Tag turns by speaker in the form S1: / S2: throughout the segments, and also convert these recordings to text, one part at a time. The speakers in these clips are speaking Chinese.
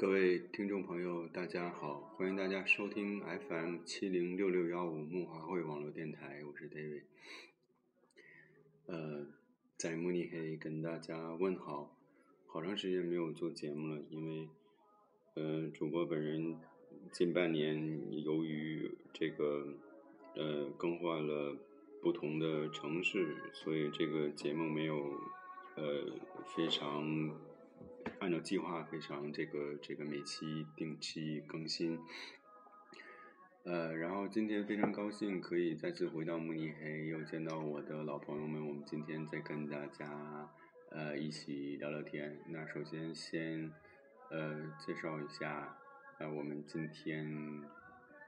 S1: 各位听众朋友，大家好，欢迎大家收听 FM 七零六六幺五木华会网络电台，我是 David。呃，在慕尼黑跟大家问好，好长时间没有做节目了，因为呃，主播本人近半年由于这个呃更换了不同的城市，所以这个节目没有呃非常。按照计划，非常这个这个每期定期更新。呃，然后今天非常高兴可以再次回到慕尼黑，又见到我的老朋友们。我们今天再跟大家呃一起聊聊天。那首先先呃介绍一下呃我们今天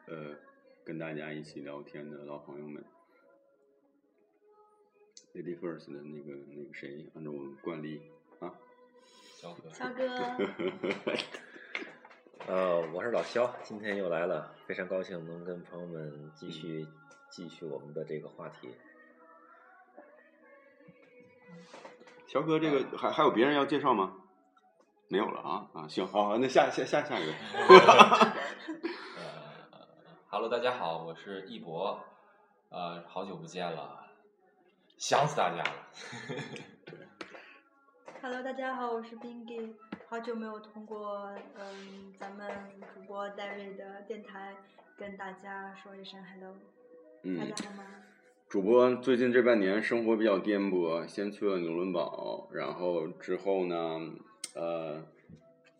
S1: 呃跟大家一起聊天的老朋友们。Lady First 的那个那个谁，按照我们惯例啊。
S2: 肖哥，
S3: 呃，我是老肖，今天又来了，非常高兴能跟朋友们继续继续我们的这个话题。
S1: 肖哥，这个还还有别人要介绍吗？没有了啊啊，行，好，那下下下下一个。
S4: 呃，Hello，大家好，我是易博，呃，好久不见了，想死大家了。
S2: Hello，大家好，我是 Bingy，好久没有通过嗯咱们主播戴瑞的电台跟大家说一声 Hello，大家好吗？
S1: 主播最近这半年生活比较颠簸，先去了纽伦堡，然后之后呢，呃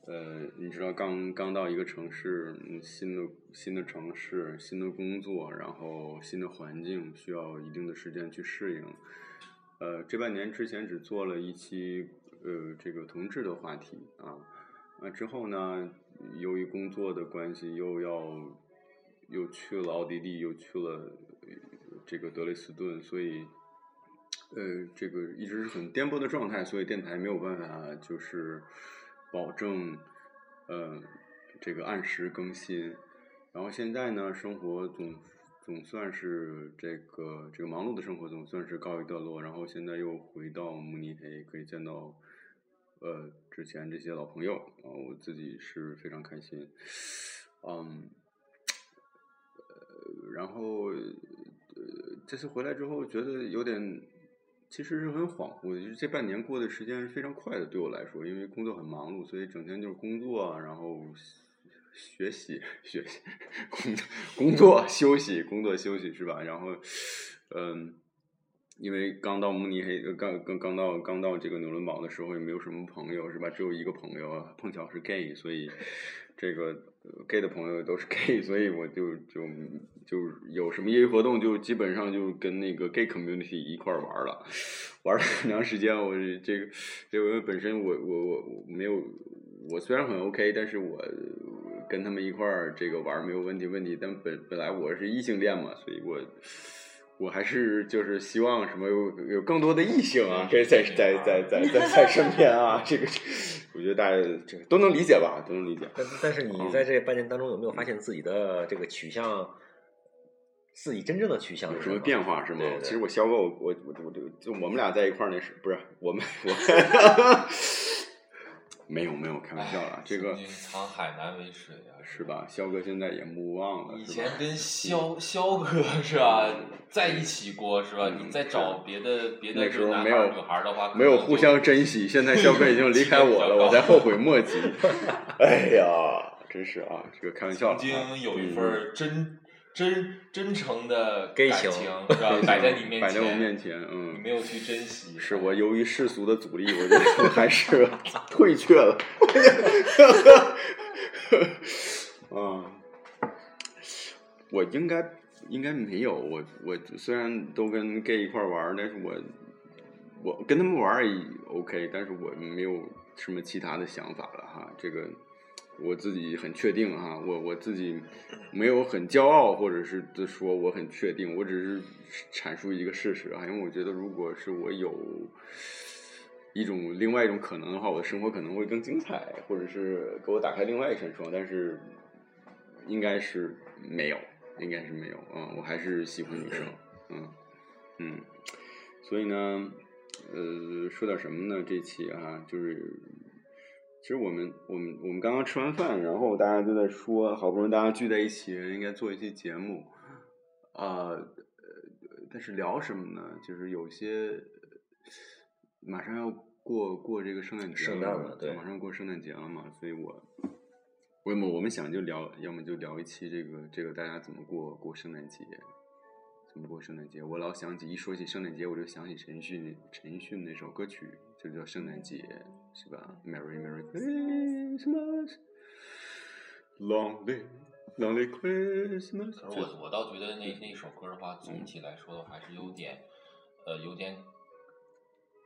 S1: 呃，你知道刚刚到一个城市，新的新的城市，新的工作，然后新的环境，需要一定的时间去适应。呃，这半年之前只做了一期。呃，这个同志的话题啊，那之后呢，由于工作的关系，又要又去了奥地利，又去了这个德累斯顿，所以呃，这个一直是很颠簸的状态，所以电台没有办法就是保证呃这个按时更新。然后现在呢，生活总总算是这个这个忙碌的生活总算是告一段落，然后现在又回到慕尼黑，可以见到。呃，之前这些老朋友啊，我自己是非常开心，嗯，呃，然后呃，这次回来之后，觉得有点，其实是很恍惚的，就是这半年过的时间是非常快的，对我来说，因为工作很忙碌，所以整天就是工作啊，然后学习学习，工工作休息，工作休息是吧？然后，嗯。因为刚到慕尼黑，刚刚刚到刚到这个纽伦堡的时候，也没有什么朋友，是吧？只有一个朋友，碰巧是 gay，所以 这个 gay 的朋友都是 gay，所以我就就就有什么业余活动，就基本上就跟那个 gay community 一块玩了，玩了很长时间。我这个因为本身我我我没有，我虽然很 OK，但是我跟他们一块儿这个玩没有问题问题，但本本来我是异性恋嘛，所以我。我还是就是希望什么有有更多的异性啊，可以在在在在 在在身边啊，这个我觉得大家这个都能理解吧，都能理解。
S3: 但但是你在这半年当中有没有发现自己的这个取向，自己真正的取向
S1: 有什么变化是吗？其实我肖哥，我我我我就就我们俩在一块儿那是不是我们我。没有没有，开玩笑了。这个
S4: 藏海难为水啊，
S1: 是吧？肖哥现在也目忘了。
S4: 以前跟肖肖哥是吧，在一起过是吧？你再找别的别的
S1: 时候
S4: 没有女孩的话，
S1: 没有互相珍惜。现在肖哥已经离开我了，我在后悔莫及。哎呀，真是啊，这个开玩笑。
S4: 曾经有一份真。真真诚的
S3: 感
S4: 情 是吧？摆在你面前，
S1: 摆在我面前，
S4: 嗯，你没有去珍惜。
S1: 是我由于世俗的阻力，我觉得还是 退却了。啊，我应该应该没有。我我虽然都跟 gay 一块玩，但是我我跟他们玩也 OK，但是我没有什么其他的想法了哈。这个。我自己很确定哈，我我自己没有很骄傲，或者是说我很确定，我只是阐述一个事实啊。因为我觉得，如果是我有一种另外一种可能的话，我的生活可能会更精彩，或者是给我打开另外一扇窗。但是应该是没有，应该是没有啊。我还是喜欢女生，嗯嗯。所以呢，呃，说点什么呢？这期啊，就是。其实我们我们我们刚刚吃完饭，然后大家都在说，好不容易大家聚在一起，应该做一期节目，啊，呃，但是聊什么呢？就是有些马上要过过这个圣诞节
S3: 圣诞了，对，
S1: 马上过圣诞节了嘛，所以我，我们我们想就聊，要么就聊一期这个这个大家怎么过过圣诞节。怎么过圣诞节？我老想起一说起圣诞节，我就想起陈奕迅陈奕迅那首歌曲，就叫《圣诞节》，是吧？Merry Merry Christmas，Lonely Lonely Christmas。
S4: 可是我我倒觉得那那首歌的话，总体来说的话是有点，呃，有点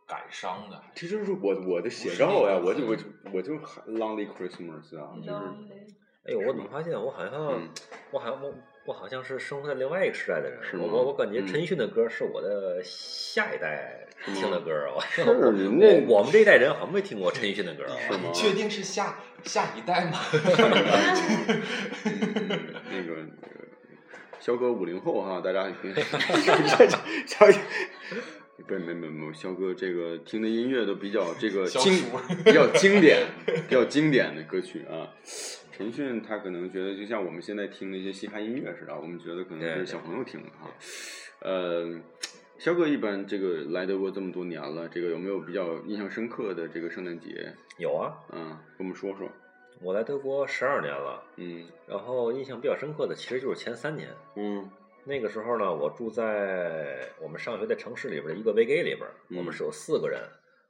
S4: 感伤的。
S1: 这就是我我的写照呀，我就我就我就 Lonely Christmas 啊，就是。
S3: 哎呦，我怎么发现我好像我好像我。我好像是生活在另外一个时代的人，我我我感觉陈奕迅的歌是我的下一代听的歌啊。
S1: 是
S3: 我我们这一代人好像没听过陈奕迅的歌啊。
S1: 是吗？
S4: 确定是下下一代吗？
S1: 那个肖哥五零后哈，大家听。不，没没没，肖哥这个听的音乐都比较这个经比较经典，比较经典的歌曲啊。陈迅他可能觉得就像我们现在听那些嘻哈音乐似的，我们觉得可能是小朋友听的哈。呃，肖哥一般这个来德国这么多年了，这个有没有比较印象深刻的这个圣诞节？
S3: 有啊，
S1: 嗯，跟我们说说。
S3: 我来德国十二年了，
S1: 嗯，
S3: 然后印象比较深刻的其实就是前三年，
S1: 嗯，
S3: 那个时候呢，我住在我们上学的城市里边的一个 v g 里边，我们是有四个人。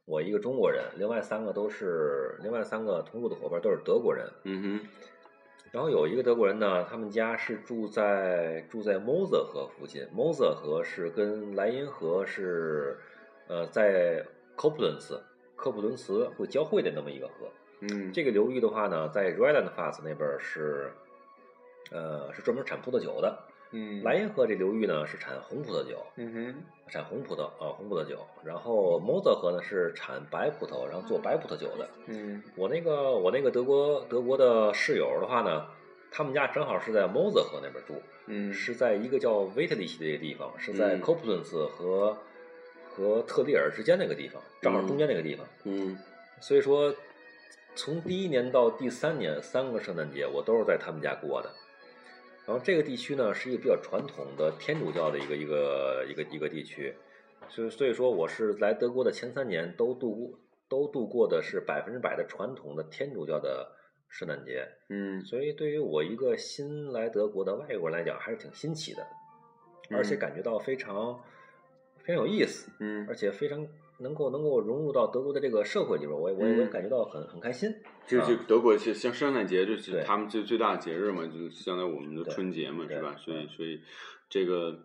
S3: 我一个中国人，另外三个都是另外三个同住的伙伴都是德国人。
S1: 嗯哼。
S3: 然后有一个德国人呢，他们家是住在住在 Mose 河附近。Mose 河是跟莱茵河是呃在科普伦茨科普伦茨会交汇的那么一个河。
S1: 嗯。
S3: 这个流域的话呢，在 Rheinland-Pfalz 那边是呃是专门产葡萄酒的。
S1: 嗯，
S3: 莱茵河这流域呢是产红葡萄酒，
S1: 嗯哼，
S3: 产红葡萄啊，红葡萄酒。然后摩泽河呢是产白葡萄，然后做白葡萄酒的。
S1: 嗯，
S3: 我那个我那个德国德国的室友的话呢，他们家正好是在摩泽河那边住，
S1: 嗯，
S3: 是在一个叫维特利希的一个地方，是在科普顿斯和和特利尔之间那个地方，正好中间那个地方。
S1: 嗯，
S3: 所以说从第一年到第三年三个圣诞节，我都是在他们家过的。然后这个地区呢，是一个比较传统的天主教的一个一个一个一个地区，所以所以说我是来德国的前三年都度过都度过的是百分之百的传统的天主教的圣诞节，
S1: 嗯，
S3: 所以对于我一个新来德国的外国人来讲，还是挺新奇的，而且感觉到非常非常有意思，
S1: 嗯，
S3: 而且非常。能够能够融入到德国的这个社会里边，我我我也感觉到很很开心。
S1: 就就德国像像圣诞节就是他们最最大的节日嘛，就是相当于我们的春节嘛，是吧？所以所以这个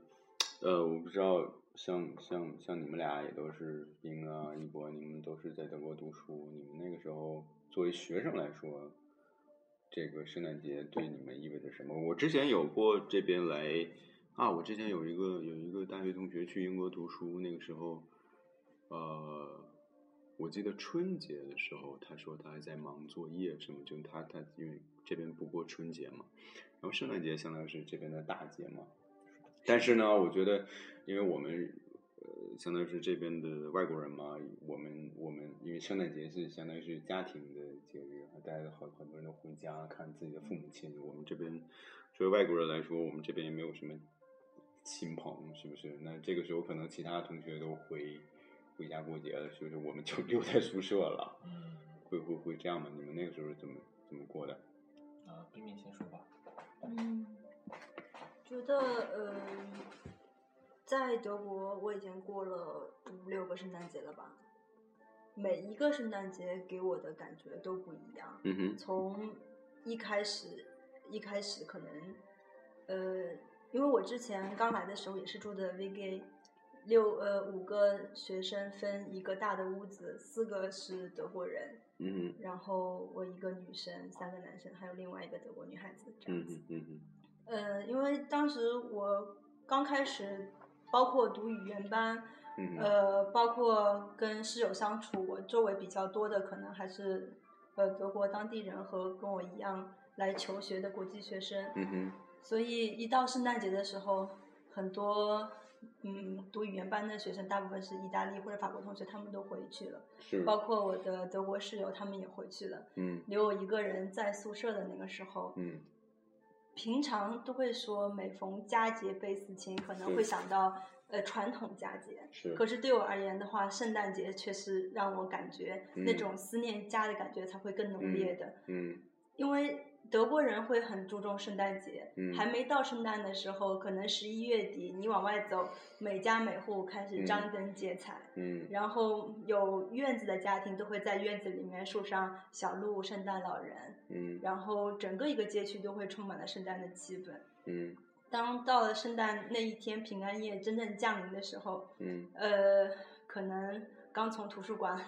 S1: 呃，我不知道像像像你们俩也都是英啊一博，你们都是在德国读书，你们那个时候作为学生来说，这个圣诞节对你们意味着什么？我之前有过这边来啊，我之前有一个有一个大学同学去英国读书，那个时候。呃，我记得春节的时候，他说他还在忙作业，什么就他他因为这边不过春节嘛，然后圣诞节相当于是这边的大节嘛。但是呢，我觉得，因为我们呃相当于是这边的外国人嘛，我们我们因为圣诞节是相当于是家庭的节日，大家好很多人都回家看自己的父母亲。我们这边作为外国人来说，我们这边也没有什么亲朋，是不是？那这个时候可能其他同学都回。回家过节了，所以说我们就 留在宿舍了。
S4: 嗯，
S1: 会会会这样吗？你们那个时候怎么怎么过的？
S4: 啊，冰冰先说吧。
S2: 嗯，觉得呃，在德国我已经过了五六个圣诞节了吧。每一个圣诞节给我的感觉都不一样。
S1: 嗯哼。
S2: 从一开始，一开始可能，呃，因为我之前刚来的时候也是住的 VG。六呃五个学生分一个大的屋子，四个是德国人，
S1: 嗯
S2: 然后我一个女生，三个男生，还有另外一个德国女孩子这样子，
S1: 嗯嗯嗯
S2: 呃，因为当时我刚开始，包括读语言班，
S1: 嗯
S2: 呃，包括跟室友相处，我周围比较多的可能还是呃德国当地人和跟我一样来求学的国际学生，
S1: 嗯哼，
S2: 所以一到圣诞节的时候，很多。嗯，读语言班的学生大部分是意大利或者法国同学，他们都回去了，
S1: 是，
S2: 包括我的德国室友，他们也回去了，
S1: 嗯
S2: 留我一个人在宿舍的那个时候，
S1: 嗯
S2: 平常都会说每逢佳节倍思亲，可能会想到呃传统佳节。
S1: 是，
S2: 可是对我而言的话，圣诞节却是让我感觉那
S1: 嗯
S2: 种思念家的感觉才会更浓烈的。
S1: 嗯
S2: 因为德国人会很注重圣诞节，
S1: 嗯
S2: 还没到圣诞的时候，可能十一月底你往外走，每家每户开始
S1: 嗯
S2: 张灯结彩。
S1: 嗯
S2: 然后有院子的家庭都会在院子里面树上小鹿、圣诞老人，
S1: 嗯
S2: 然后整个一个街区都会充满了圣诞的气氛。
S1: 嗯
S2: 当到了圣诞那一天平安夜真正降临的时候，
S1: 嗯
S2: 呃，可能刚从图书馆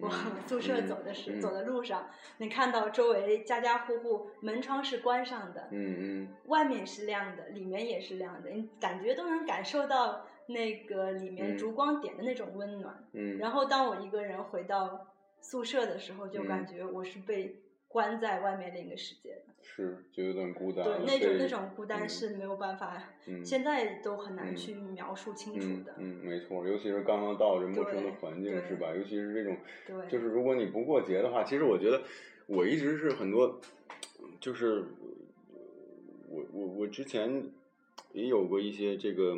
S2: 往
S1: 嗯
S2: 宿舍走的时、
S1: 嗯
S2: 走的路上，你看到周围家家户户门窗是关上的，
S1: 嗯嗯。
S2: 外面是亮的，里面也是亮的，你感觉都能感受到那个里面
S1: 嗯。
S2: 烛光点的那种温暖。
S1: 嗯，
S2: 然后当我一个人回到宿舍的时候，就
S1: 嗯。
S2: 感觉我是被关在外面另一个世界的。
S1: 是就有点孤单
S2: 对，，那种那种孤单
S1: 嗯
S2: 是没有办法，
S1: 嗯
S2: 现在都很难
S1: 嗯
S2: 去描述清楚的。
S1: 嗯嗯，没错，尤其是刚刚到这陌生的环境是吧？尤其是这种，
S2: 对
S1: 就是如果你不过节的话，其实我觉得我一直是很多，就是我我我之前也有过一些这个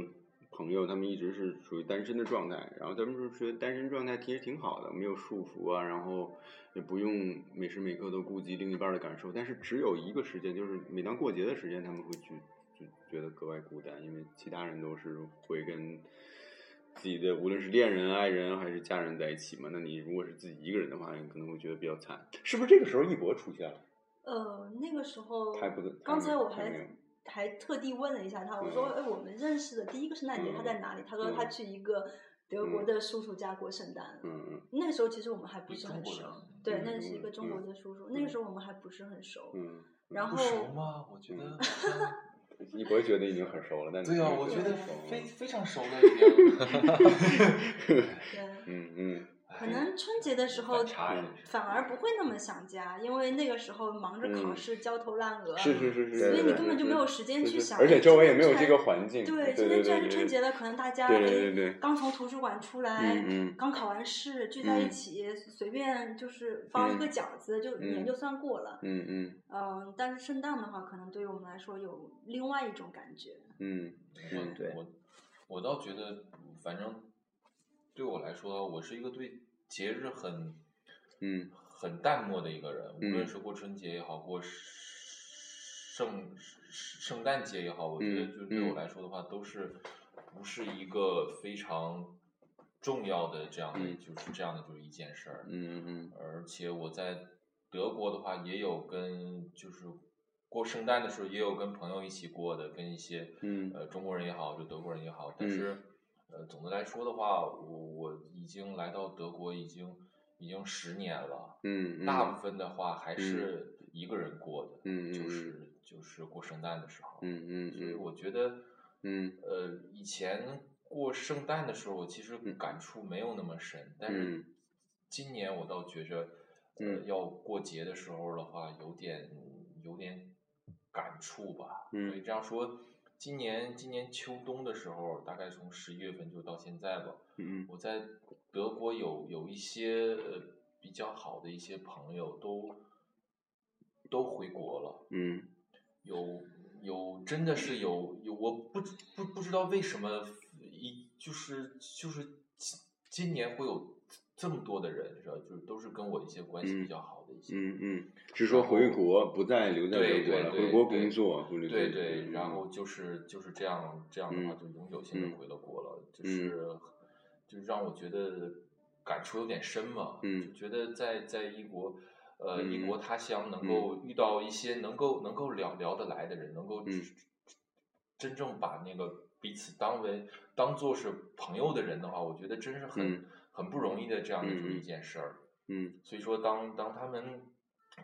S1: 朋友，他们一直是属于单身的状态，然后他们说觉得单身状态其实挺好的，没有束缚啊，然后也不用每时每刻都顾及另一半的感受，但是只有一个时间，就是每当过节的时间，他们会去就觉得格外孤单，因为其他人都是会跟自己的无论是恋人、爱人还是家人在一起嘛。那你如果是自己一个人的话，你可能会觉得比较惨。是不是这个时候一博出现了？
S2: 呃，那个时候
S1: 还不
S2: 刚才我
S1: 还
S2: 还还特地问了一下他，我说：“
S1: 嗯
S2: 哎，我们认识的第一个圣诞节他在哪里？”他说他
S1: 嗯
S2: 去一个德国的叔叔家过圣诞。
S1: 嗯嗯
S2: 那个时候其实我们还不是很熟对，
S1: 嗯
S2: 那是一个
S1: 嗯
S2: 中国
S1: 嗯
S2: 的叔叔。那个时候我们还不是很熟，
S1: 嗯，
S2: 然后
S4: 不熟吗？我觉得 你
S1: 不会。觉得已经很熟了，但
S4: 对呀、
S1: 啊，
S4: 我觉得非 非常熟了已经。
S2: 对，
S1: 嗯嗯
S2: 可能春节的时候
S4: 反
S2: 而不会那么想家，因为那个时候忙着考
S1: 嗯
S2: 试，焦头烂额。
S1: 是是是是，
S2: 所以你根本就没有时间去想
S1: 而且周围也没有这个环境。
S2: 对，
S1: 对
S2: 今天既然是春节了，可能大家
S1: 对对对对
S2: 哎刚从图书馆出来，刚考完试，聚在一
S1: 嗯
S2: 起，随便就是包一个
S1: 嗯
S2: 饺子，就年
S1: 嗯
S2: 就算过了。
S1: 嗯嗯
S2: 嗯，但是圣诞的话，可能对于我们来说有另外一种感觉。
S1: 嗯嗯
S3: 对
S4: 我我倒觉得，反正对我来说，我是一个对节日很
S1: 嗯。
S4: 很淡漠的一个人，无论
S1: 嗯
S4: 是过春节也好，过圣圣诞节也好，我觉得
S1: 嗯
S4: 就对我
S1: 嗯。
S4: 来说的话，都是不是一个非常重要的这样的，
S1: 嗯。
S4: 就是这样的就是一件事儿。
S1: 嗯嗯。
S4: 而且我在德国的话，也有跟就是过圣诞的时候，也有跟朋友一起过的，跟一些
S1: 嗯。
S4: 呃中国人也好，就德国人也好。但
S1: 嗯。
S4: 是呃总的来说的话，我我已经来到德国已经已经十年了，
S1: 嗯，
S4: 大部分的话还是一个人过的，
S1: 嗯
S4: 就是就是过圣诞的时候。
S1: 嗯嗯
S4: 所以
S1: 嗯。
S4: 我觉得，
S1: 嗯。
S4: 呃，以前过圣诞的时候，我其实感触没有那么深，但是
S1: 嗯。
S4: 今年我倒觉着，要过节的时候的话，有点有点感触吧。
S1: 嗯。
S4: 所以这样说，今年今年秋冬的时候，大概从十一月份就到现在吧，
S1: 嗯
S4: 我在德国有有一些呃比较好的一些朋友都都回国了。
S1: 嗯
S4: 有有真的是有有，我不知不不知道为什么一就是就是今今年会有这么多的人是吧？就是都是跟我一些关系比较好的一些，
S1: 嗯嗯，是说回国不再留在
S4: 对
S1: 德国了，
S4: 对对
S1: 回国工作，或者
S4: 对对，然
S1: 嗯
S4: 后就是就是这样这样的话，
S1: 嗯
S4: 就永久性
S1: 嗯
S4: 的回了国了，就是就是让我觉得感触有点深嘛，
S1: 嗯
S4: 就觉得在在异国。呃，异
S1: 嗯
S4: 国他乡能够遇到一些能够能够聊聊得来的人，能够
S1: 嗯
S4: 真正把那个彼此当为当做是朋友的人的话，我觉得真是很、
S1: 嗯
S4: 很不容易的这样的这么
S1: 嗯嗯
S4: 一件事儿。
S1: 嗯。
S4: 所以说当，当他们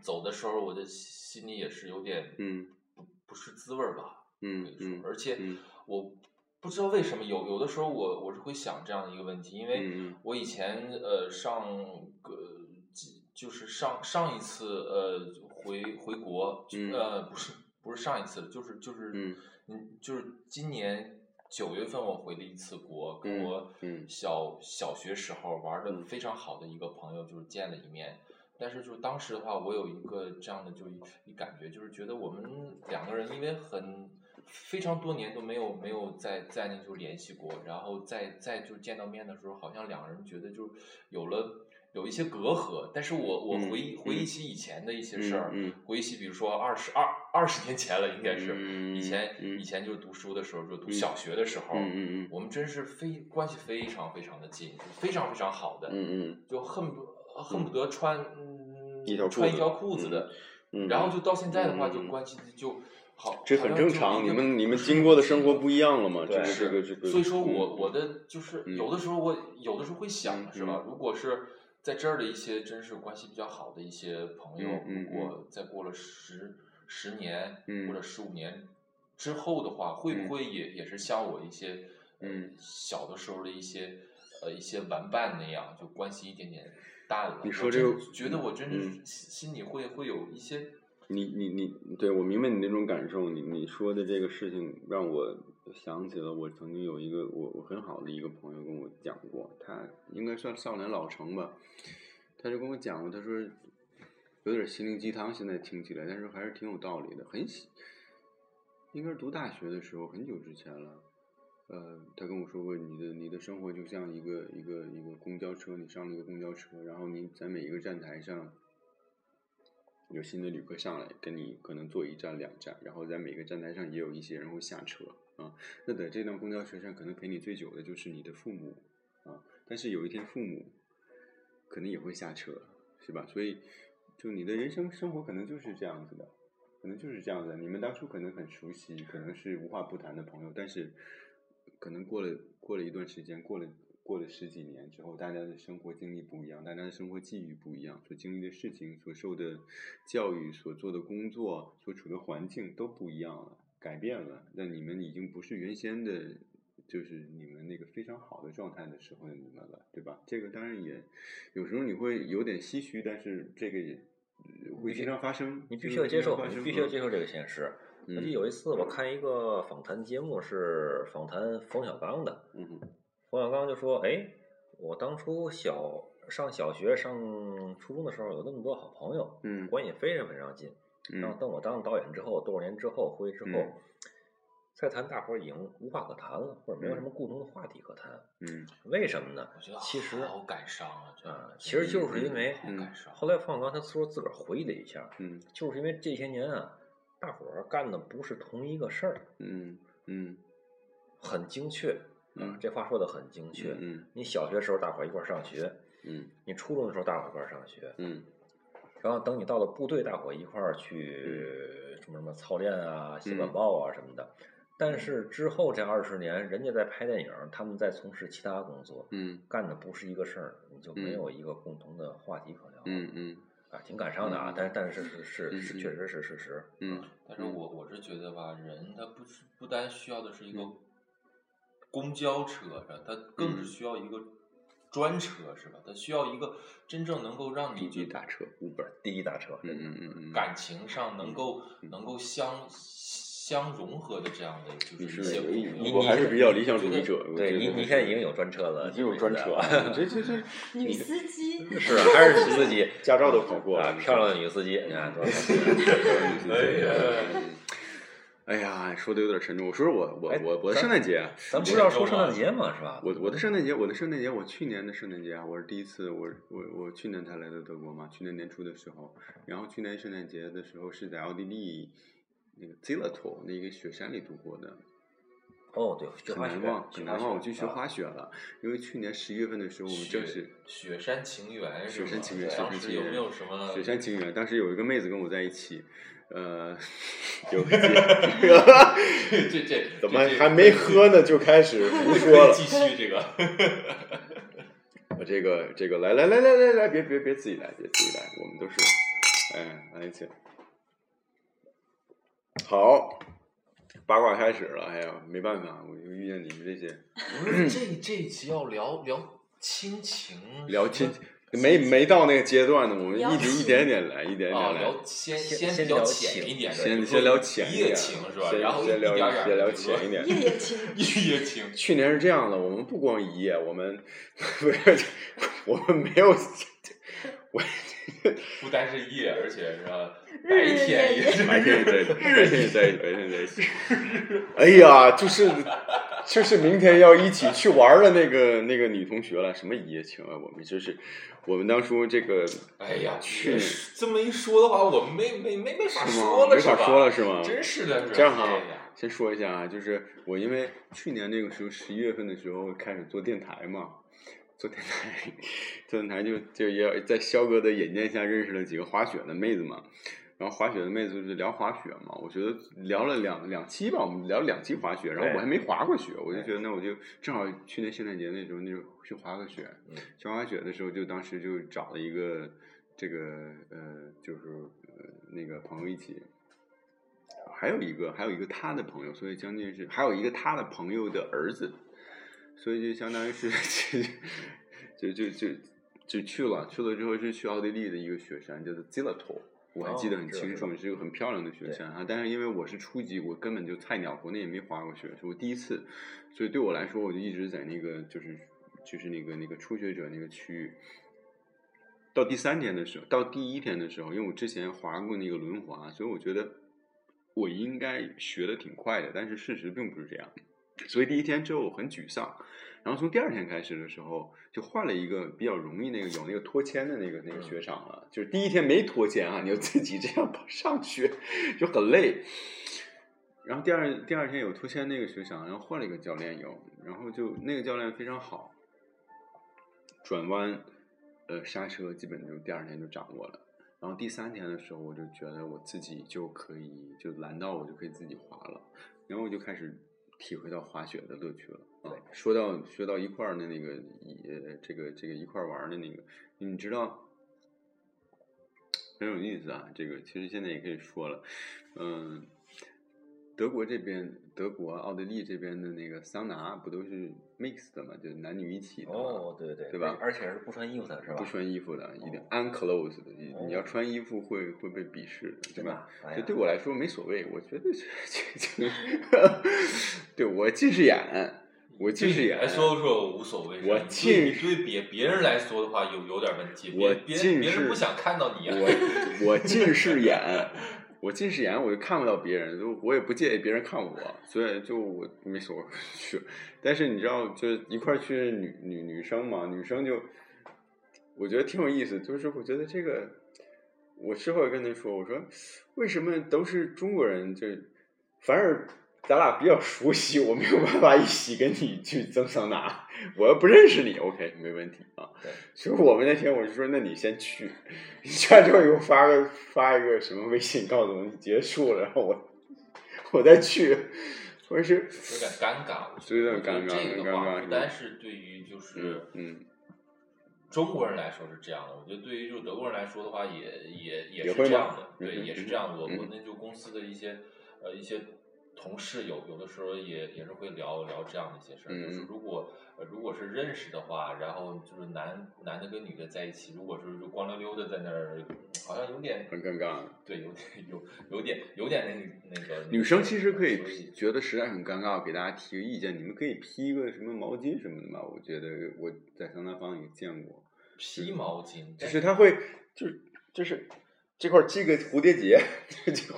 S4: 走的时候，我的心里也是有点
S1: 嗯。
S4: 不不是滋味儿吧，
S1: 嗯。嗯，
S4: 而且
S1: 嗯。
S4: 我不知道为什么有有的时候我我是会想这样的一个问题，因为我以前呃上个几就是上上一次呃回回国，
S1: 嗯。
S4: 呃不是不是上一次，就是就是
S1: 嗯。
S4: 嗯就是今年九月份我回了一次国，跟
S1: 嗯
S4: 我
S1: 嗯
S4: 小小学时候玩的
S1: 嗯
S4: 非常好的一个朋友就是见了一面。但是就是当时的话，我有一个这样的就一一感觉，就是觉得我们两个人因为很非常多年都没有没有再再那就联系过，然后再再就见到面的时候，好像两个人觉得就有了有一些隔阂。但是我我
S1: 嗯
S4: 回忆、回忆
S1: 嗯
S4: 起以前的一些事儿，
S1: 嗯嗯
S4: 回忆起比如说二十二二十年前了，应该是、
S1: 嗯
S4: 以前、
S1: 嗯
S4: 以前就是读书的时候，就读
S1: 嗯。
S4: 小学的时候，
S1: 嗯嗯嗯。
S4: 我们真是非关系非常非常的近，非常非常好的，
S1: 嗯嗯。
S4: 就恨不恨不得穿、嗯
S1: 一条
S4: 穿一条裤子的，
S1: 嗯，
S4: 然后就到现在的话，
S1: 嗯
S4: 就关系就好，
S1: 这很正常，你们你们经过的生活不一样了嘛，这
S3: 是
S1: 个这个这个，
S4: 所以说我
S1: 嗯。
S4: 我的就是
S1: 嗯。
S4: 有的时候我有的时候会想
S1: 嗯
S4: 是吧
S1: 嗯？
S4: 如果是在这儿的一些真是关系比较好的一些朋友，如果再过了十十年
S1: 嗯
S4: 或者十五年之后的话，会不会也也是像我一些呃
S1: 嗯
S4: 小的时候的一些呃一些玩伴那样，就关系一点点淡了？
S1: 你说这个
S4: 觉得我真的心里会会有一些
S1: 你你你，对我明白你那种感受。你你说的这个事情让我想起了我曾经有一个我我很好的一个朋友跟我讲过，他应该算少年老成吧，他就跟我讲过，他说有点心灵鸡汤，现在听起来，但是还是挺有道理的。很，应该是读大学的时候，很久之前了。呃，他跟我说过，你的你的生活就像一个一个一个公交车，你上了一个公交车，然后你在每一个站台上。有新的旅客上来，跟你可能坐一站两站，然后在每个站台上也有一些人会下车啊。那在这辆公交车上，可能陪你最久的就是你的父母啊。但是有一天父母可能也会下车，是吧？所以就你的人生生活可能就是这样子的，可能就是这样子。你们当初可能很熟悉，可能是无话不谈的朋友，但是可能过了过了一段时间，过了。过了十几年之后，大家的生活经历不一样，大家的生活际遇不一样，所经历的事情、所受的教育、所做的工作、所处的环境都不一样了，改变了。那你们已经不是原先的，就是你们那个非常好的状态的时候你们了，对吧？这个当然也有时候你会有点唏嘘，但是这个也会经常发生。
S3: 你必须要接受，你必须要接受这个现实。我记得
S1: 嗯
S3: 有一次我看一个访谈节目，是访谈冯小刚的。冯小刚就说：“哎，我当初小上小学、上初中的时候，有那么多好朋友，
S1: 嗯
S3: 关系非常非常近。然后
S1: 嗯
S3: 等我当了导演之后，多少年之后回去之后
S1: 嗯，
S3: 再谈大伙儿已经无话可谈了，或者没有什
S1: 嗯
S3: 么共同的话题可谈。
S1: 嗯
S3: 为什么呢
S4: 我觉得？
S3: 其实
S4: 好感伤啊，
S3: 啊，其实就是因为
S4: 好感伤。
S3: 后来冯小刚他说自个儿回忆了一下，
S1: 嗯
S3: 就是因为这些年啊，大伙儿干的不是同一个事儿，
S1: 嗯嗯
S3: 很精确。啊
S1: 嗯，
S3: 这话说的很精确。
S1: 嗯
S3: 你小学时候大伙儿一块儿上学，
S1: 嗯
S3: 你初中的时候大伙儿一块儿上学，
S1: 嗯
S3: 然后等你到了部队，大伙儿一块儿去什么什么操练啊、写晚
S1: 嗯
S3: 报啊什么的。但是之后这二十年，人家在拍电影，他们在从事其他工作，
S1: 嗯
S3: 干的不是一个事儿，你就没
S1: 嗯
S3: 有一个共同的话题可聊。
S1: 嗯嗯
S3: 啊，挺感伤的啊
S1: 嗯，
S3: 但但是是是确实是事实。
S1: 嗯
S4: 但是我我是觉得吧，人他不是不单需要的是一个
S1: 嗯
S4: 公交车，是吧？他更是需要一个专车，是吧？他需要一个真正能够让
S1: 滴
S4: 你滴
S1: 滴打车，Uber，
S3: 滴滴打车，
S1: 嗯嗯嗯嗯，
S4: 感情上能够
S1: 嗯
S4: 能够相相融合的这样的就是一些
S1: 是
S4: 朋友。
S3: 你
S1: 我还是比较理想主义者。
S3: 对你你现在已经有专车了，
S1: 已经有专车这这这
S2: 女司机，
S3: 是还是女司机，
S1: 驾照都考过
S3: 漂亮的女司机，你看多少？
S1: 哎呀，哎呀，说的有点沉重。我说说我我
S3: 哎
S1: 我我的
S3: 咱
S1: 圣诞节，
S3: 咱不是要说圣诞节吗？是吧？
S1: 我我的圣诞节，我的圣诞节，我去年的圣诞节啊，我是第一次，我我我去年才来到德国嘛，去年年初的时候，然后去年圣诞节的时候是在奥地利那个 Zillertal 那个雪山里度过的，
S3: 哦，对，
S1: 很难忘，很难忘，我去学
S3: 啊
S1: 滑雪了，因为去年十一月份的时候，我们正是
S4: 雪雪山情缘？
S1: 雪山情缘，雪山情缘，
S4: 有没有什么
S1: 雪山情缘？当时有一个妹子跟我在一起，呃，有个
S4: 这这
S1: 怎么还没喝呢就开始胡说了？
S4: 继续这个。
S1: 我这个这个来来来来来来，别别别自己来，别自己来，我们都是，哎，来请。好，八卦开始了。哎呀，没办法，我就遇见你们这些。
S4: 不是这这一期要聊聊亲情，
S1: 聊亲没没到那个阶段呢，我们一直一点点来，一点
S4: 啊，
S1: 点来。
S4: 聊先
S3: 先
S4: 比较
S3: 聊
S4: 浅一点的，
S1: 先先聊浅一点
S4: 一夜情是吧？
S1: 先
S4: 然后一
S1: 先聊
S4: 点儿点
S1: 先聊浅一点。
S2: 夜夜情，
S4: 一 夜情，
S1: 去年是这样的，我们不光一夜，我们不是 我们没有，我
S4: 不单是夜，而且是吧白天也是
S1: 白天也在一起，白天也在一起，白天也在一起。哎呀，就是就是明天要一起去玩的那个那个女同学了，什么一夜情啊？我们就是我们当初这个
S4: 哎呀，
S1: 去
S4: 确实这么一说的话，我们没没没没法说了，
S1: 没法说了是吗
S4: 真是的，
S1: 这样哈先说一下啊，就是我因为去年那个时候十一月份的时候开始做电台嘛，做电台，做电台就就也在肖哥的引荐下认识了几个滑雪的妹子嘛，然后滑雪的妹子就是聊滑雪嘛，我觉得聊了两两期吧，我们聊两期滑雪，然后我还没滑过雪，我就觉得那我就正好去年圣诞节那时候那时候去滑个雪，
S3: 嗯
S1: 去滑雪的时候就当时就找了一个这个呃就是呃那个朋友一起。还有一个，还有一个他的朋友，所以将近是还有一个他的朋友的儿子，所以就相当于是 就就就就去了，去了之后是去奥地利的一个雪山，叫做 Zillertal，我还记得很清楚，是一个很漂亮的雪山啊。但是因为我是初级，我根本就菜鸟，国内也没滑过雪，是我第一次，所以对我来说，我就一直在那个就是就是那个那个初学者那个区域。到第三天的时候，到第一天的时候，因为我之前滑过那个轮滑，所以我觉得我应该学的挺快的，但是事实并不是这样。所以第一天之后我很沮丧，然后从第二天开始的时候，就换了一个比较容易那个有那个脱签的那个那个雪场了。就是第一天没脱签啊，你就自己这样跑上去，就很累。然后第二第二天有脱签那个雪场，然后换了一个教练有，然后就那个教练非常好，转弯，呃刹车基本就第二天就掌握了。然后第三天的时候，我就觉得我自己就可以就拦到我就可以自己滑了，然后我就开始体会到滑雪的乐趣了。啊，说到说到一块儿的那个呃这个这个一块儿玩儿的那个，你知道很有意思啊。这个其实现在也可以说了，嗯，德国这边德国奥地利这边的那个桑拿不都是 mix 的嘛，就是男女一起的嘛。
S3: 哦，对对
S1: 对对吧
S3: 而且是不穿衣服的是吧？
S1: 不穿衣服的，一定
S3: 哦
S1: unclosed 的，你
S3: 哦
S1: 你要穿衣服会会被鄙视的，对吧
S3: 真的啊？哎
S1: 就对我来说没所谓，我觉得这这 对我近视眼，我近视眼
S4: 来说说无所谓。
S1: 我近
S4: 视对别别人来说的话有有点问题，
S1: 我近视
S4: 别人不想看到你啊。
S1: 我我近视眼，我近视眼，我就看不到别人，就我也不介意别人看我，所以就我没所谓去。但是你知道，就一块去女女女生嘛，女生就我觉得挺有意思，就是我觉得这个，我事后也跟她说，我说为什么都是中国人，就反而咱俩比较熟悉，我没有办法一起跟你去蒸桑拿，我又不认识你，OK 没问题啊。所以我们那天我就说，那你先去，你去完之后给我发个发一个什么微信，告诉我你结束了，然后我我再去，或者是
S4: 有点尴尬，我觉
S1: 有点
S4: 得
S1: 尴尬
S4: 这个的话，
S1: 很尴尬是吧
S4: 不单是对于就是
S1: 嗯
S4: 中国人来说是这样的，我觉得对于就是德国人来说的话也，也也
S1: 也
S4: 是这样的，对，也是这样的。我
S1: 嗯
S4: 我那就公司的一些呃一些同事有有的时候也也是会聊聊这样的一些事儿，就是
S1: 嗯
S4: 如果呃如果是认识的话，然后就是男男的跟女的在一起，如果是就光溜溜的在那儿，好像有点
S1: 很尴尬。
S4: 对，有点有有点有点那那个
S1: 女生其实可以觉得实在很尴尬，给大家提个意见，你们可以披一个什么毛巾什么的嘛。我觉得我在桑拿房也见过，
S4: 披毛巾，
S1: 就是他会就是就是这块系个蝴蝶结，这 就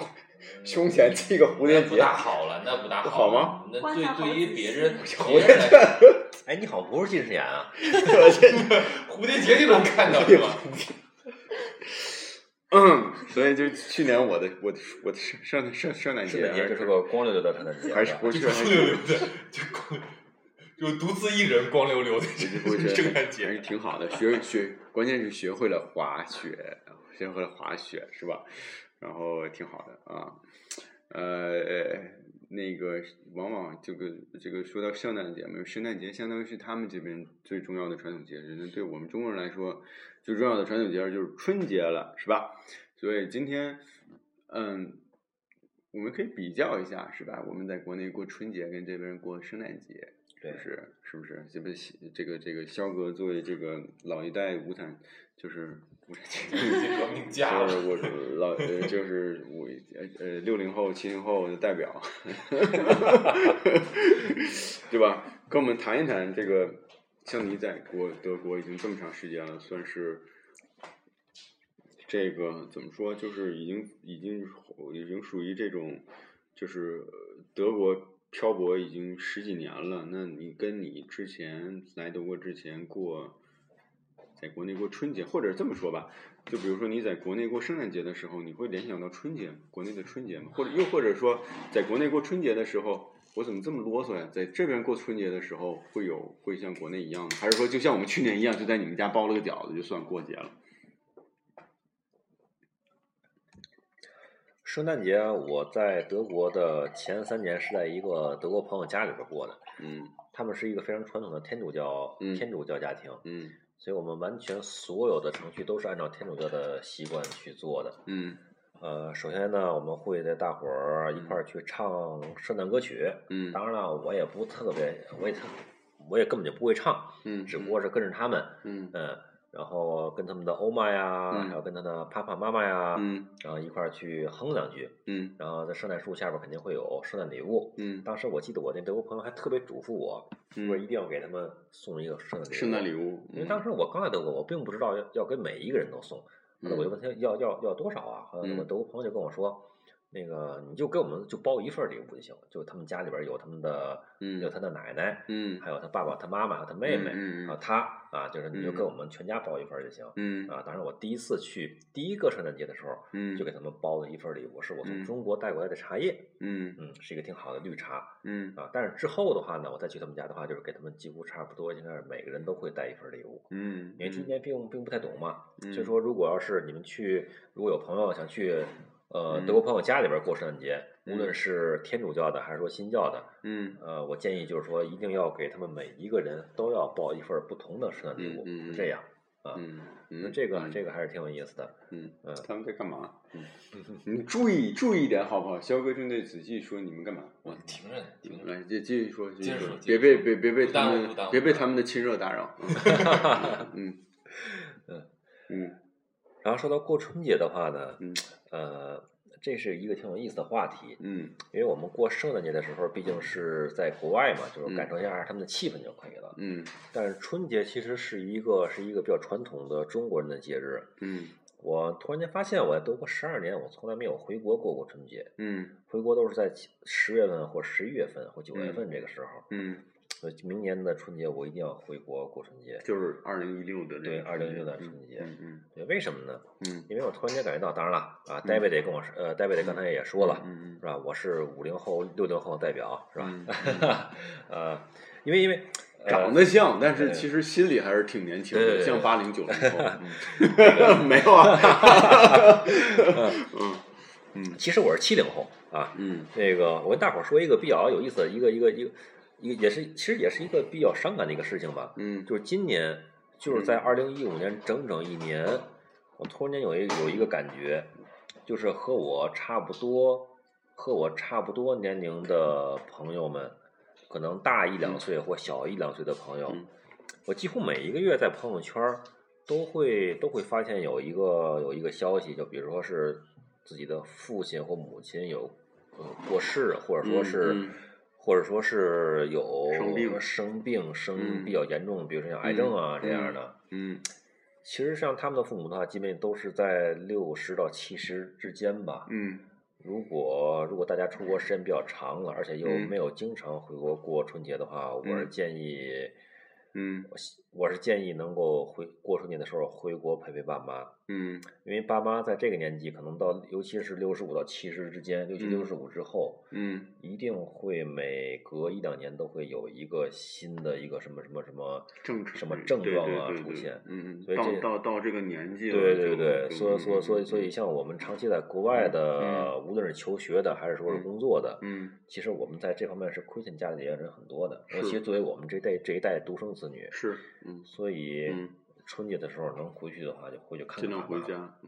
S1: 胸前系个蝴蝶结
S4: 不大，好了，那不大
S1: 不好吗？
S4: 那对对于 别人
S1: 蝴
S4: 别人来
S3: 哎，你好，不是近视眼啊？
S4: 蝴蝶结就能看到是吧？
S1: 嗯，所以就去年我的我的我的圣圣圣圣诞节
S3: 圣诞节就是个光溜溜的圣诞节，
S1: 还是
S3: 吧
S1: 不去还
S4: 就光溜溜的，就光就独自一人光溜溜的圣诞
S1: 还是
S4: 节。
S1: 挺好的，学学关键是学会了滑雪，学会了滑雪是吧？然后挺好的啊，呃，那个往往这个这个说到圣诞节嘛，圣诞节相当于是他们这边最重要的传统节日，那对我们中国人来说，最重要的传统节日就是春节了，是吧？所以今天，嗯，我们可以比较一下，是吧？我们在国内过春节跟这边过圣诞节，
S3: 对
S1: 是不是？是不是？这不这个这个肖哥作为这个老一代无产，就是无产阶级
S4: 革命家
S1: 就是我老呃就是我呃呃六零后七零后的代表，对吧？跟我们谈一谈这个，像你在国德国已经这么长时间了，算是这个怎么说？就是已经已经已经属于这种，就是德国漂泊已经十几年了。那你跟你之前来德国之前过，在国内过春节，或者这么说吧，就比如说你在国内过圣诞节的时候，你会联想到春节，国内的春节吗？或者又或者说，在国内过春节的时候，我怎么这么啰嗦呀？在这边过春节的时候，会有会像国内一样的，还是说就像我们去年一样，就在你们家包了个饺子就算过节了？
S3: 圣诞节我在德国的前三年是在一个德国朋友家里边过的，
S1: 嗯。
S3: 他们是一个非常传统的天主教、
S1: 嗯。
S3: 天主教家庭，
S1: 嗯。
S3: 所以我们完全所有的程序都是按照天主教的习惯去做的。
S1: 嗯。
S3: 呃，首先呢，我们会带大伙儿一块儿去唱圣诞歌曲。
S1: 嗯。
S3: 当然了，我也不特别，我也特，我也根本就不会唱，
S1: 嗯，
S3: 只不过是跟着他们，
S1: 嗯。
S3: 嗯，然后跟他们的欧妈呀，
S1: 嗯
S3: 还有跟他的爸爸妈妈呀，
S1: 嗯
S3: 然后一块儿去哼两句。
S1: 嗯
S3: 然后在圣诞树下边肯定会有圣诞礼物。
S1: 嗯
S3: 当时我记得我那德国朋友还特别嘱咐我，说一定要给他们送一个圣诞礼物。
S1: 圣诞礼物，
S3: 因为当时我刚来德国，我并不知道要要给每一个人都送。后来我就问他要要要多少啊？后来我
S1: 嗯
S3: 德国朋友就跟我说，那个你就给我们就包一份礼物就行，就他们家里边有他们的，
S1: 嗯
S3: 有他的奶奶，
S1: 嗯
S3: 还有他爸爸、他妈妈、他妹妹，
S1: 嗯嗯嗯
S3: 还有他啊，就是你就
S1: 嗯
S3: 给我们全家包一份就行。
S1: 嗯
S3: 啊，当时我第一次去第一个圣诞节的时候，
S1: 嗯
S3: 就给他们包了一份礼物，是我从
S1: 嗯
S3: 中国带过来的茶叶，
S1: 嗯
S3: 嗯，是一个挺好的绿茶
S1: 嗯
S3: 啊。但是之后的话呢，我再去他们家的话，就是给他们几乎差不多，应该是每个人都会带一份礼物。
S1: 嗯，
S3: 因为今年并并不太懂嘛，
S1: 嗯
S3: 所以说如果要是你们去，如果有朋友想去，呃，
S1: 嗯
S3: 德国朋友家里边过圣诞节，无
S1: 嗯
S3: 论是天主教的还是说新教的，
S1: 嗯
S3: 呃，我建议就是说一定要给他们每一个人都要报一份不同的圣诞礼物，
S1: 嗯嗯嗯
S3: 这样啊，
S1: 嗯嗯，
S3: 那这个
S1: 嗯
S3: 这个还是挺有意思的，
S1: 嗯
S3: 嗯
S1: 他们在干嘛？嗯，你注意注意一点好不好？肖哥正在仔细说你们干嘛？
S4: 我停着呢，停着呢。
S1: 来，继继续说，继续说别被别别被他们
S4: 耽耽
S1: 别被他们的亲热打扰。嗯
S3: 嗯
S1: 嗯
S3: 然后说到过春节的话呢，
S1: 嗯。
S3: 呃，这是一个挺有意思的话题，
S1: 嗯。
S3: 因为我们过圣诞节的时候毕竟是在国外嘛，就是
S1: 嗯
S3: 感受一下他们的气氛就可以了。
S1: 嗯。
S3: 但是春节其实是一个是一个比较传统的中国人的节日。
S1: 嗯。
S3: 我突然间发现，我在德国十二年，我从来没有回国过过春节，
S1: 嗯。
S3: 回国都是在十月份或十一月份或九月份这个时候。
S1: 嗯，
S3: 所以明年的春节我一定要回国过春节。
S1: 就是二零一六的
S3: 对二零一六的春节
S1: 嗯嗯
S3: 对，为什么呢？
S1: 嗯
S3: 因为我突然间感觉到，当然了啊，David 也跟我说，呃，David 刚才也说了，
S1: 嗯嗯
S3: 是吧？我是五零后、六零后代表，是吧？
S1: 嗯
S3: 呃，因为因为呃
S1: 长得像，但是其实心里还是挺年轻的，像八零九零后。嗯 没有啊。嗯嗯
S3: 其实我是七零后啊，
S1: 嗯
S3: 那个我跟大伙儿说一个比较有意思的一个一个一个一个也是其实也是一个比较伤感的一个事情吧，
S1: 嗯。
S3: 就是今年就是在
S1: 嗯。
S3: 二零一五年整整一年，我突然间有一有一个感觉，就是和我差不多和我差不多年龄的朋友们，可能大一两岁或小一两岁的朋友，
S1: 嗯。
S3: 我几乎每一个月在朋友圈儿都会都会发现有一个有一个消息，就比如说是自己的父亲或母亲有呃过世，或者说是。或者说是有
S1: 生病
S3: 生病生
S1: 嗯
S3: 比较严重，比如说像癌症啊、
S1: 嗯
S3: 这样的。
S1: 嗯
S3: 其实像他们的父母的话，基本都是在六十到七十之间吧。
S1: 嗯
S3: 如果如果大家出国时间比较长了，而且又
S1: 嗯
S3: 没有经常回国过春节的话，我是
S1: 嗯
S3: 建议，
S1: 嗯
S3: 我是建议能够回过春节的时候回国陪陪爸妈，
S1: 嗯。
S3: 因为爸妈在这个年纪，可能到尤其是六十五到七十之间，六七
S1: 嗯。
S3: 六十五之后，
S1: 嗯。
S3: 一定会每隔一两年都会有一个新的一个什么什么什么
S1: 正常
S3: 什么症状啊出现。
S1: 嗯嗯，
S3: 所以这
S1: 到到到这个年纪了，
S3: 对对对，所以所以所以
S1: 嗯
S3: 所以像我们长期在国外的，无论是求学的还是说是
S1: 嗯
S3: 工作的，
S1: 嗯。
S3: 其实我们在这方面是亏欠家里人很多的，尤其作为我们这一代这一代独生子女，
S1: 是嗯。
S3: 所以
S1: 嗯
S3: 春节的时候能回去的话，就回去看看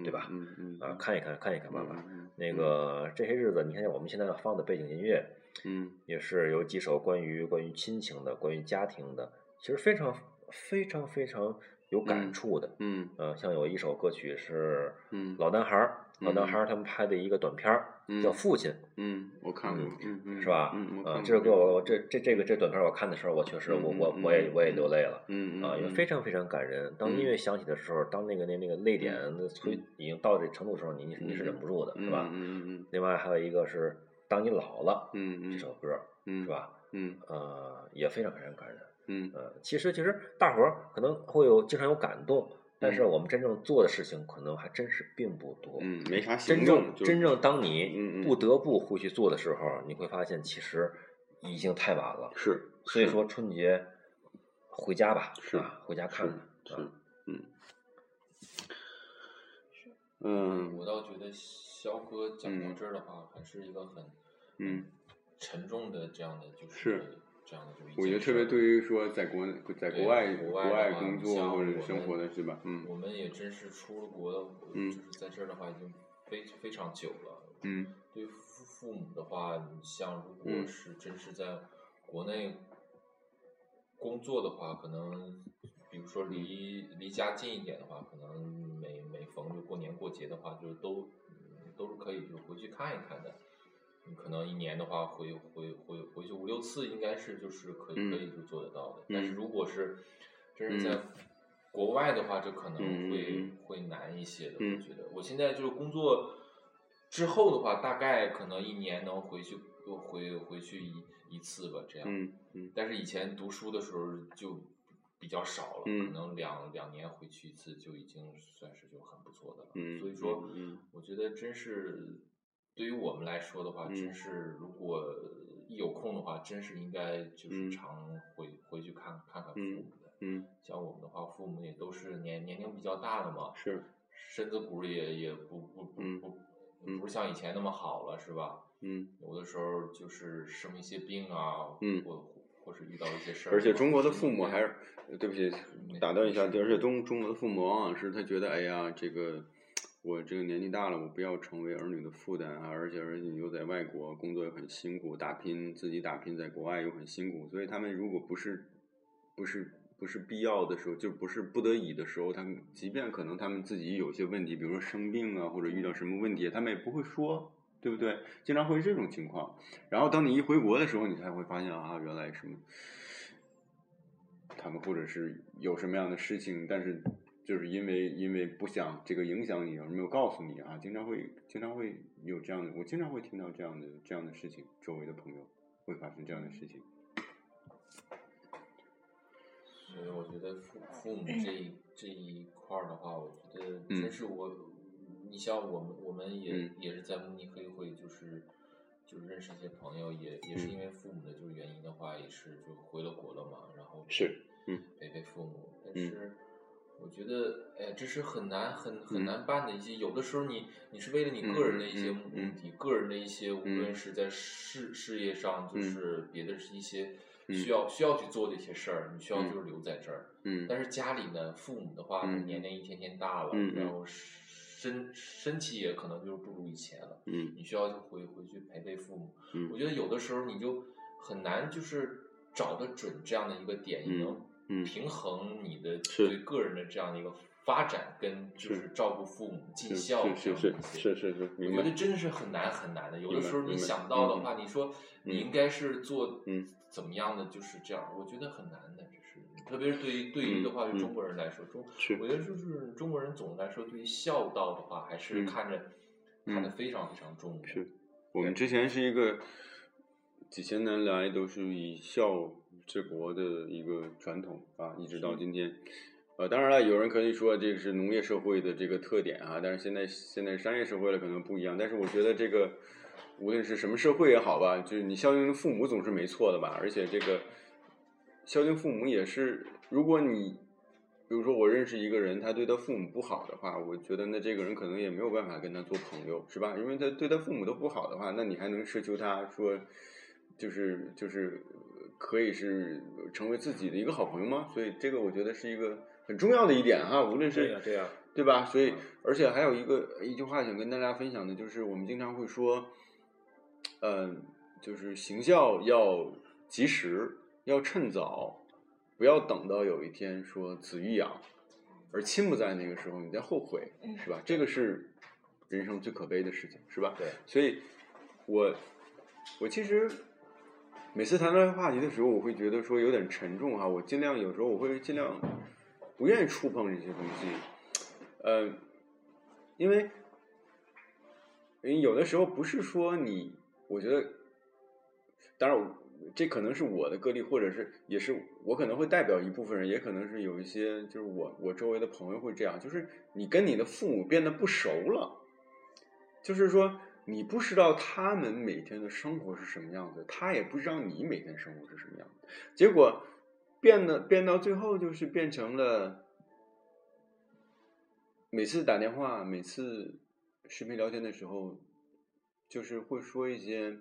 S3: 对吧？
S1: 嗯嗯
S3: 啊，看一看，看一看爸爸。那个这些日子，你看我们现在放的背景音乐，
S1: 嗯
S3: 也是有几首关于关于亲情的、关于家庭的，其实非常非常非常有感
S1: 嗯
S3: 触的。
S1: 嗯
S3: 呃，像有一首歌曲是
S1: 嗯
S3: 老男孩儿，老男
S1: 嗯
S3: 孩儿他们拍的一个短片儿，叫
S1: 嗯《
S3: 父亲》。
S1: 嗯，我看过，嗯嗯，
S3: 是吧？
S1: 嗯，我
S3: 呃，
S1: 看
S3: 这首歌我我这这这个这短片儿我看的时候，我确实我我
S1: 嗯
S3: 我也我也
S1: 嗯
S3: 流泪了。
S1: 嗯嗯
S3: 啊，因为
S1: 嗯
S3: 非常非常感人。当音
S1: 嗯
S3: 乐响起的时候，当那个那那个泪点那催已经到这程度的时候，你你你是忍不住的，是吧？
S1: 嗯嗯
S3: 另外还有一个是当你老了
S1: 嗯嗯，
S3: 这首歌，
S1: 嗯
S3: 是？吧？
S1: 嗯
S3: 呃，也非常非常感人。
S1: 嗯
S3: 呃，其实其实大伙儿可能会有经常有感动，但是
S1: 嗯
S3: 我们真正做的事情可能还真是并不多。
S1: 嗯，没啥
S3: 真
S1: 行动，就
S3: 正真正当
S1: 嗯
S3: 你
S1: 嗯
S3: 不得不会去做的时候，你会发现其实已经太晚了。
S1: 是，
S3: 所以说春节回家吧，
S1: 是
S3: 吧？回家看看。
S1: 是
S3: 啊，
S1: 嗯嗯
S4: 我倒觉得肖哥讲到这儿的话，还是一个很
S1: 嗯，
S4: 沉重的这样的就是
S1: 是
S4: 这样的就一
S1: 我觉得特别对于说在国在国外
S4: 国
S1: 国
S4: 外
S1: 工作或者生活的是吧？嗯
S4: 我们也真是出了国的，
S1: 嗯
S4: 就是在这儿的话已经非非常久了。
S1: 嗯
S4: 对父父母的话，你像如果
S1: 嗯
S4: 是真是在国内工作的话，可能比如说离离家近一点的话，可能每每逢就过年过节的话，就是都嗯都是可以就回去看一看的。你可能一年的话回回回回去五六次，应该是就是可以
S1: 嗯
S4: 可以就做得到的。但是
S1: 嗯
S4: 如果是真是
S1: 嗯
S4: 在国外的话，这可能会
S1: 嗯
S4: 会难一些的。
S1: 嗯
S4: 我觉得我现在就是工作之后的话，大概可能一年能回去回回去一一次吧，这样。
S1: 嗯嗯
S4: 但是以前读书的时候就比较少了，
S1: 嗯
S4: 可能两两年回去一次就已经算是就很不错的了。
S1: 嗯
S4: 所以说，
S1: 嗯
S4: 我觉得真是对于我们来说的话，
S1: 嗯
S4: 真是如果一有空的话，真是应该就是
S1: 嗯
S4: 常回、回去看看看父
S1: 嗯
S4: 母的。
S1: 嗯
S4: 像我们的话，父母也都是年年龄比较大的嘛，
S1: 是
S4: 身子骨也也不不不
S1: 嗯
S4: 不
S1: 嗯
S4: 不是像以前那么好了，是吧？
S1: 嗯。
S4: 有的时候就是生一些病啊，
S1: 嗯
S4: 或或是遇到一些事儿，
S1: 而且中国的父母还是，对不起，打断一下，而且中中国的父母往往是他觉得，哎呀，这个我这个年纪大了，我不要成为儿女的负担啊，而且儿女又在外国工作又很辛苦，打拼自己打拼在国外又很辛苦，所以他们如果不是不是不是必要的时候，就不是不得已的时候，他们即便可能他们自己有些问题，比如说生病啊，或者遇到什么问题，他们也不会说。对不对？经常会是这种情况，然后当你一回国的时候，你才会发现啊，原来什么，他们或者是有什么样的事情，但是就是因为因为不想这个影响你，而没有告诉你啊，经常会经常会有这样的，我经常会听到这样的这样的事情，周围的朋友会发生这样的事情。
S4: 所以我觉得父父母这一这一块儿的话，我觉得
S1: 嗯。
S4: 真是我，你像我们我们也、
S1: 嗯。
S4: 也是在慕尼黑会就是就是认识一些朋友，也也是
S1: 嗯。
S4: 因为父母的就是原因的话，也是就回了国了嘛，然后
S1: 是嗯。
S4: 陪陪父母，但
S1: 嗯。
S4: 是。我觉得，哎，这是很难、很
S1: 嗯
S4: 很难办的一些。有的时候你，你是为了你个人的一些
S1: 嗯
S4: 目
S1: 嗯
S4: 的，个人的一些，无
S1: 嗯
S4: 论是在事事业上，就
S1: 嗯
S4: 是别的是一些
S1: 嗯
S4: 需要需要去做的一些事儿，你需要
S1: 嗯
S4: 就是留在这儿。
S1: 嗯
S4: 但是家里呢，父母的话，
S1: 嗯
S4: 年龄一天天大了，然后身身体也可能就是不如以前了。
S1: 嗯
S4: 你需要就回回去陪陪父母。
S1: 嗯
S4: 我觉得有的时候你就很难就是找得准这样的一个点，你
S1: 嗯
S4: 能
S1: 嗯
S4: 平衡你的对个人的这样的一个发展，跟就是是照顾父母尽孝这
S1: 是是。是是是，
S4: 我觉得。真的是很难很难的。有的时候你想到的
S1: 嗯
S4: 话，你说你
S1: 嗯
S4: 应该是做
S1: 嗯
S4: 怎么样的，就是这样，我觉得很难的。就是特别是对于对于的话，
S1: 嗯
S4: 就中国人来说，中我觉得就是中国人总的来说，对于孝道的话，还是
S1: 嗯
S4: 看着
S1: 嗯
S4: 看得非常非常重的。
S1: 是我们之前是一个几千年来都是以孝治国的一个传统啊，一直到今天。呃，当然了，有人可以说这个是农业社会的这个特点啊，但是现在现在商业社会了可能不一样。但是我觉得这个无论是什么社会也好吧，就是你孝敬父母总是没错的吧，而且这个孝敬父母也是，如果你比如说我认识一个人，他对他父母不好的话，我觉得那这个人可能也没有办法跟他做朋友，是吧？因为他对他父母都不好的话，那你还能奢求他说，就是就是可以是成为自己的一个好朋友吗？所以这个我觉得是一个很重要的一点哈，无论是
S3: 对呀对呀
S1: 对吧？所以
S3: 嗯，
S1: 而且还有一个一句话想跟大家分享的，就是我们经常会说，嗯、就是行孝要及时，要趁早，不要等到有一天说子欲养，而亲不在那个时候，你再后悔，是吧？这个是人生最可悲的事情，是吧？
S3: 对，
S1: 所以我我其实每次谈到话题的时候，我会觉得说有点沉重哈，我尽量有时候我会尽量不愿意触碰这些东西，呃，因为因为有的时候不是说你，我觉得，当然这可能是我的个例，或者是也是我可能会代表一部分人，也可能是有一些就是我我周围的朋友会这样，就是你跟你的父母变得不熟了。就是说，你不知道他们每天的生活是什么样子，他也不知道你每天生活是什么样子，结果变得变到最后，就是变成了每次打电话、每次视频聊天的时候，就是会说一些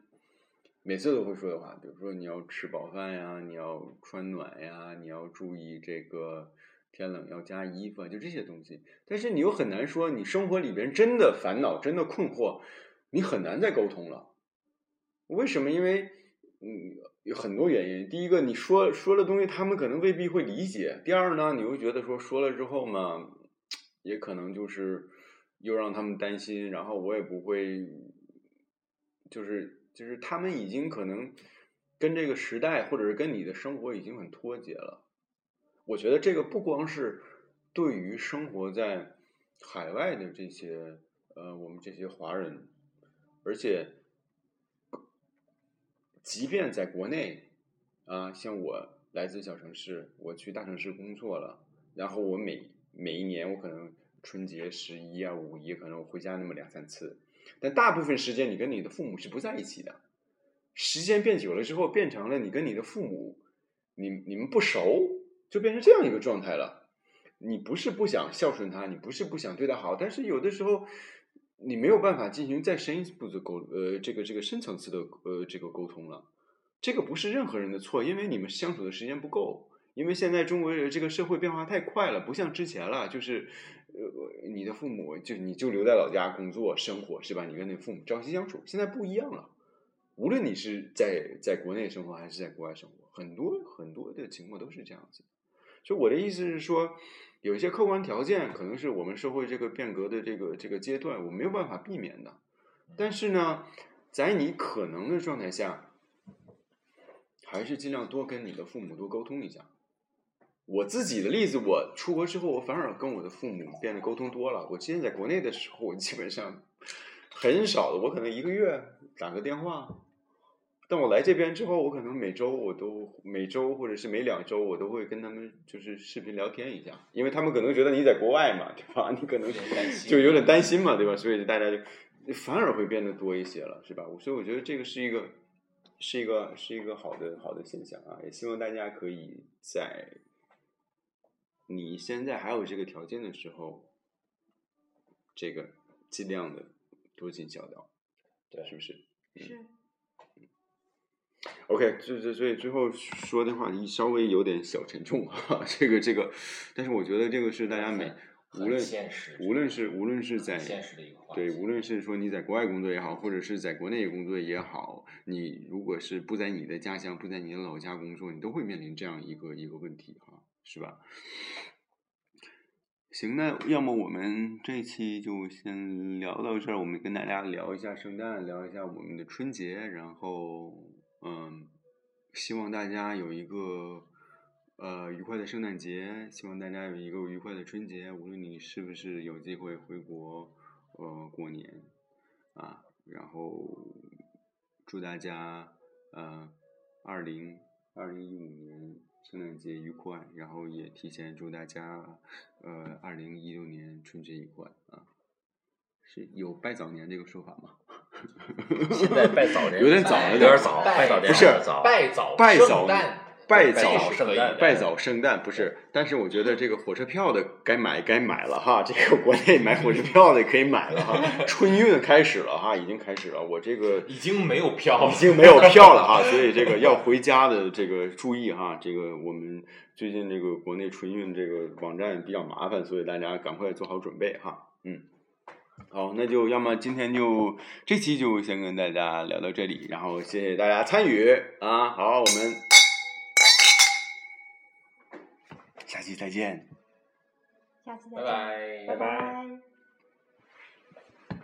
S1: 每次都会说的话，比如说你要吃饱饭呀，你要穿暖呀，你要注意这个天冷要加衣服啊，就这些东西。但是你又很难说，你生活里边真的烦恼、真的困惑，你很难再沟通了。为什么？因为嗯，有很多原因。第一个，你说说了东西，他们可能未必会理解；第二呢，你又觉得说说了之后嘛，也可能就是又让他们担心，然后我也不会，就是就是他们已经可能跟这个时代或者是跟你的生活已经很脱节了。我觉得这个不光是对于生活在海外的这些呃我们这些华人，而且即便在国内啊，像我来自小城市，我去大城市工作了，然后我每每一年我可能春节、十一啊、五一可能我回家那么两三次，但大部分时间你跟你的父母是不在一起的。时间变久了之后，变成了你跟你的父母，你你们不熟，就变成这样一个状态了。你不是不想孝顺他，你不是不想对他好，但是有的时候你没有办法进行再深一步的沟呃这个这个深层次的呃这个沟通了。这个不是任何人的错，因为你们相处的时间不够。因为现在中国这个社会变化太快了，不像之前了，就是呃你的父母就你就留在老家工作生活是吧？你跟你父母朝夕相处，现在不一样了。无论你是在在国内生活还是在国外生活，很多很多的情况都是这样子。所以我的意思是说，有一些客观条件可能是我们社会这个变革的这个这个阶段，我没有办法避免的。但是呢，在你可能的状态下，还是尽量多跟你的父母多沟通一下。我自己的例子，我出国之后，我反而跟我的父母变得沟通多了。我之前在国内的时候，我基本上很少的，我可能一个月打个电话。但我来这边之后，我可能每周我都每周或者是每两周，我都会跟他们就是视频聊天一下，因为他们可能觉得你在国外嘛，对吧？你可能
S4: 有担心
S1: 就有点担心嘛，对吧？所以大家就反而会变得多一些了，是吧？所以我觉得这个是一个是一个是一个好的好的现象啊，也希望大家可以在你现在还有这个条件的时候，这个尽量的多尽孝道，
S3: 对
S1: 是不是？
S2: 是
S1: OK，这这所以最后说的话题稍微有点小沉重哈，这个这个，但是我觉得这个是大家每无论
S4: 现实
S1: 无论是无论是在
S4: 现实的一个话
S1: 对，无论是说你在国外工作也好，或者是在国内工作也好，你如果是不在你的家乡，不在你的老家工作，你都会面临这样一个一个问题哈，是吧？行，那要么我们这一期就先聊到这儿，我们跟大家聊一下圣诞，聊一下我们的春节，然后嗯，希望大家有一个呃愉快的圣诞节，希望大家有一个愉快的春节，无论你是不是有机会回国呃过年啊，然后祝大家呃二零二零一五年圣诞节愉快，然后也提前祝大家呃二零一六年春节愉快啊。是有拜早年这个说法吗？
S3: 现在拜早年
S1: 有点早了，
S3: 有点早，拜早年
S4: 不
S1: 是。
S4: 拜早
S1: 拜早
S4: 圣诞
S1: 拜
S3: 早
S1: 早
S3: 圣诞
S1: 拜早圣诞不是，但是我觉得这个火车票的该买该买了哈，这个国内买火车票的可以买了哈，春运开始了哈，已经开始了，我这个
S4: 已经没有票
S1: 已经没有票了哈，所以这个要回家的这个注意哈，这个我们最近这个国内春运这个网站比较麻烦，所以大家赶快做好准备哈，嗯。好，那就要么今天就这期就先跟大家聊到这里，然后谢谢大家参与啊！好，我们下期再见。
S2: 下期再见
S4: 拜
S2: 见，
S4: 拜
S2: 拜拜